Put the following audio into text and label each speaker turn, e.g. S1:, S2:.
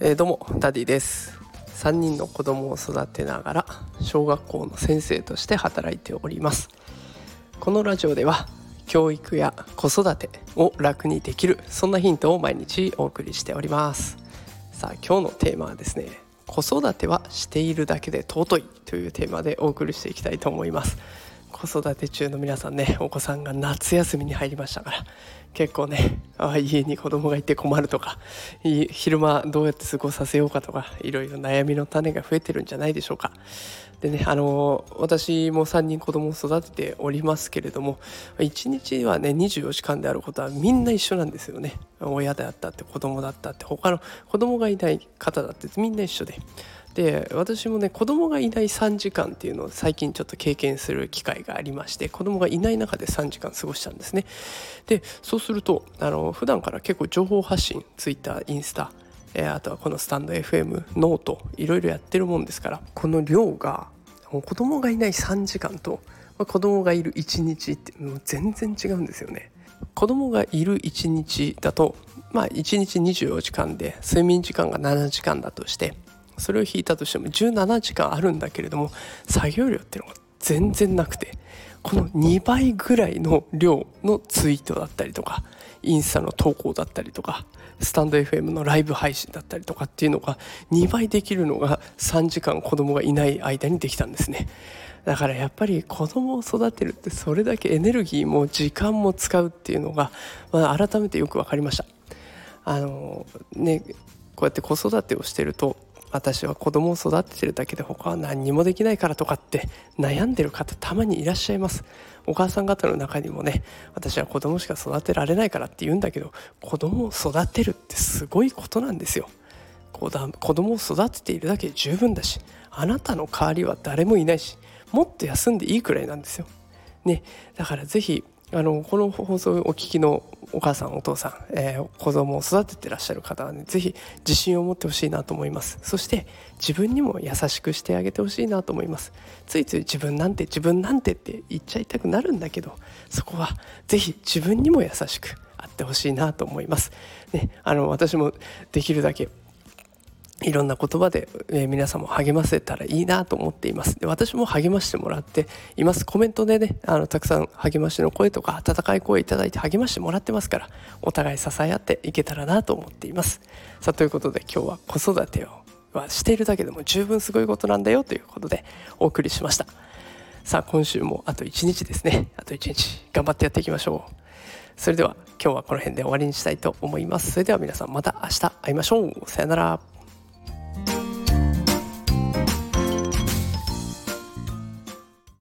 S1: えー、どうもダディです。3人の子供を育てながら小学校の先生として働いております。このラジオでは教育や子育てを楽にできるそんなヒントを毎日お送りしております。さあ今日のテーマはですね子育てはしているだけで尊いというテーマでお送りしていきたいと思います。子育て中の皆さんねお子さんが夏休みに入りましたから結構ねあ家に子供がいて困るとか昼間どうやって過ごさせようかとかいろいろ悩みの種が増えてるんじゃないでしょうか。でねあの私も3人子供を育てておりますけれども1日はね24時間であることはみんな一緒なんですよね。親であったって子供だったって他の子供がいない方だってみんな一緒で。で私もね子供がいない3時間っていうのを最近ちょっと経験する機会がありまして子供がいない中で3時間過ごしたんですね。でそうするとあの普段から結構情報発信 Twitter インスタえあとはこのスタンド FM ノートいろいろやってるもんですからこの量が子供がいない3時間と、まあ、子供がいる1日ってもう全然違うんですよね。子供がいる1日だとまあ1日24時間で睡眠時間が7時間だとしてそれを引いたとしても17時間あるんだけれども作業量っていうのが全然なくてこの2倍ぐらいの量のツイートだったりとかインスタの投稿だったりとかスタンド FM のライブ配信だったりとかっていうのが2倍できるのが3時間子供がいない間にできたんですね。だからやっぱり子供を育てるってそれだけエネルギーも時間も使うっていうのが、まあ、改めてよく分かりました。あのねこうやって子育てをしてると私は子供を育ててるだけで他は何にもできないからとかって悩んでる方たまにいらっしゃいます。お母さん方の中にもね私は子供しか育てられないからって言うんだけど子供を育てるってすごいことなんですよ。子供を育てているだけで十分だしあなたの代わりは誰もいないしもっと休んでいいくらいなんですよ。ねだから是非あのこの放送をお聞きのお母さんお父さん、えー、子供を育ててらっしゃる方はね是非自信を持ってほしいなと思います。そして自分にも優しくしてあげてほしいなと思います。ついつい自分なんて自分なんてって言っちゃいたくなるんだけどそこは是非自分にも優しくあってほしいなと思います、ね、あの私もできるだけいろんな言葉で、えー、皆さんも励ませたらいいなと思っています。で私も励ましてもらっています。コメントでねあのたくさん励ましの声とか温かい声いただいて励ましてもらってますからお互い支え合っていけたらなと思っています。さあということで今日は子育てをはしているだけでも十分すごいことなんだよということでお送りしました。さあ今週もあと1日ですね。あと1日頑張ってやっていきましょう。それでは今日はこの辺で終わりにしたいと思います。それでは皆さんまた明日会いましょう。さよなら。